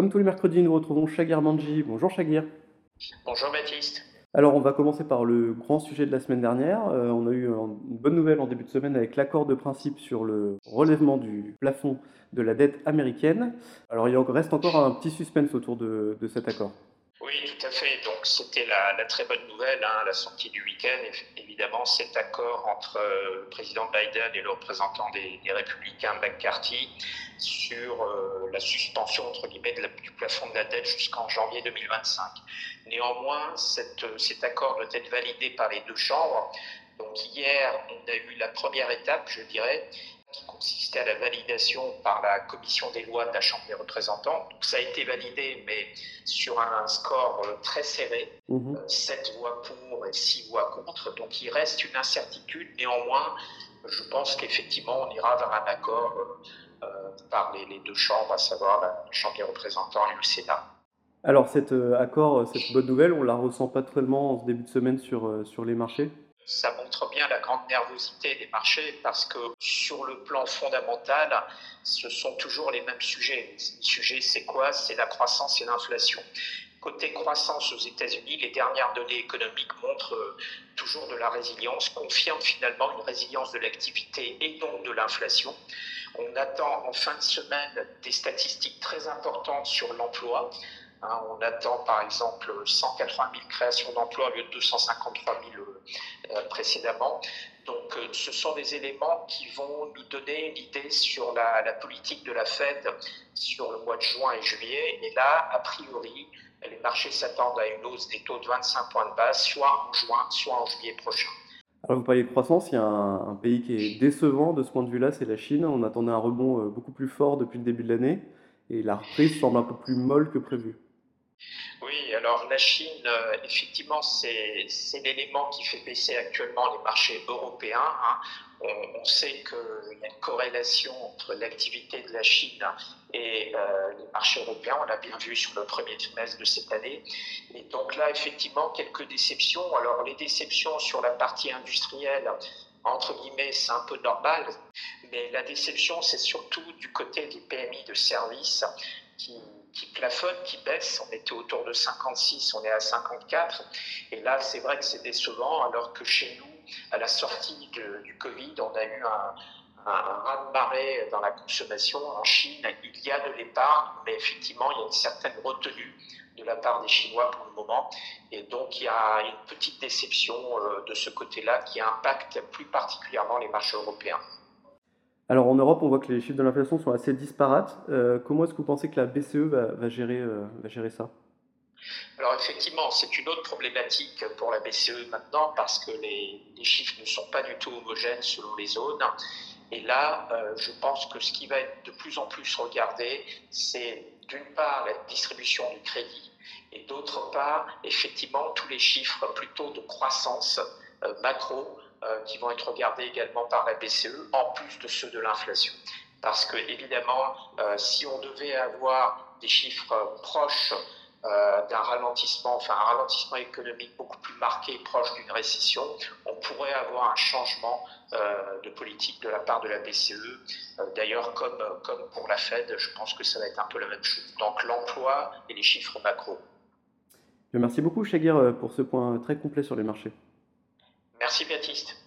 Comme tous les mercredis, nous retrouvons Shagir Manji. Bonjour Shagir. Bonjour Baptiste. Alors, on va commencer par le grand sujet de la semaine dernière. Euh, on a eu une bonne nouvelle en début de semaine avec l'accord de principe sur le relèvement du plafond de la dette américaine. Alors, il reste encore un petit suspense autour de, cet accord. Oui, tout à fait. Donc, c'était la, très bonne nouvelle hein, la sortie du week-end. Évidemment, cet accord entre euh, le président Biden et le représentant des, républicains McCarthy sur euh, la suspension, entre guillemets, du plafond de la dette jusqu'en janvier 2025. Néanmoins, cet accord doit être validé par les deux chambres. Donc hier, on a eu la première étape, je dirais, qui consistait à la validation par la commission des lois de la Chambre des représentants. Donc ça a été validé, mais sur un score euh, très serré, mmh. 7 voix pour et 6 voix contre. Donc il reste une incertitude. Néanmoins, je pense qu'effectivement, on ira vers un accord euh, euh, par les, deux chambres, à savoir la Chambre des représentants et le Sénat. Alors cet accord, cette bonne nouvelle, on la ressent pas tellement en ce début de semaine sur, sur les marchés? Ça montre bien la grande nervosité des marchés parce que sur le plan fondamental, ce sont toujours les mêmes sujets. Les sujets, c'est quoi? C'est la croissance et l'inflation. Côté croissance aux États-Unis, les dernières données économiques montrent euh, toujours de la résilience, confirment finalement une résilience de l'activité et donc de l'inflation. On attend en fin de semaine des statistiques très importantes sur l'emploi. Hein, on attend par exemple 180 000 créations d'emplois au lieu de 253 000 euh, précédemment. Donc euh, ce sont des éléments qui vont nous donner une idée sur la, politique de la Fed sur le mois de juin et juillet. Et là, a priori, les marchés s'attendent à une hausse des taux de 25 points de base, soit en juin, soit en juillet prochain. Alors vous parlez de croissance, il y a un, pays qui est décevant de ce point de vue-là, c'est la Chine. On attendait un rebond euh, beaucoup plus fort depuis le début de l'année et la reprise semble un peu plus molle que prévu. Oui, alors la Chine, euh, effectivement, c'est l'élément qui fait baisser actuellement les marchés européens. Hein. On, sait qu'il y a une corrélation entre l'activité de la Chine et euh, les marchés européens. On l'a bien vu sur le premier trimestre de cette année. Et donc là, effectivement, quelques déceptions. Alors les déceptions sur la partie industrielle, entre guillemets, c'est un peu normal. Mais la déception, c'est surtout du côté des PMI de services qui qui plafonne, qui baisse. On était autour de 56, on est à 54. Et là, c'est vrai que c'est décevant, alors que chez nous, à la sortie du Covid, on a eu un, un, raz-de-marée dans la consommation. En Chine, il y a de l'épargne, mais effectivement, il y a une certaine retenue de la part des Chinois pour le moment. Et donc, il y a une petite déception euh, de ce côté-là qui impacte plus particulièrement les marchés européens. Alors en Europe, on voit que les chiffres de l'inflation sont assez disparates. Euh, comment est-ce que vous pensez que la BCE va, gérer, euh, va gérer ça? Alors effectivement, c'est une autre problématique pour la BCE maintenant parce que les, chiffres ne sont pas du tout homogènes selon les zones. Et là, euh, je pense que ce qui va être de plus en plus regardé, c'est d'une part la distribution du crédit et d'autre part, effectivement, tous les chiffres plutôt de croissance macro qui vont être regardés également par la BCE, en plus de ceux de l'inflation. Parce que, évidemment, euh, si on devait avoir des chiffres proches euh, d'un ralentissement, enfin un ralentissement économique beaucoup plus marqué, proche d'une récession, on pourrait avoir un changement de politique de la part de la BCE. D'ailleurs, comme, comme pour la Fed, je pense que ça va être un peu la même chose. Donc l'emploi et les chiffres macro. Merci beaucoup, Chagir, pour ce point très complet sur les marchés. Merci Baptiste.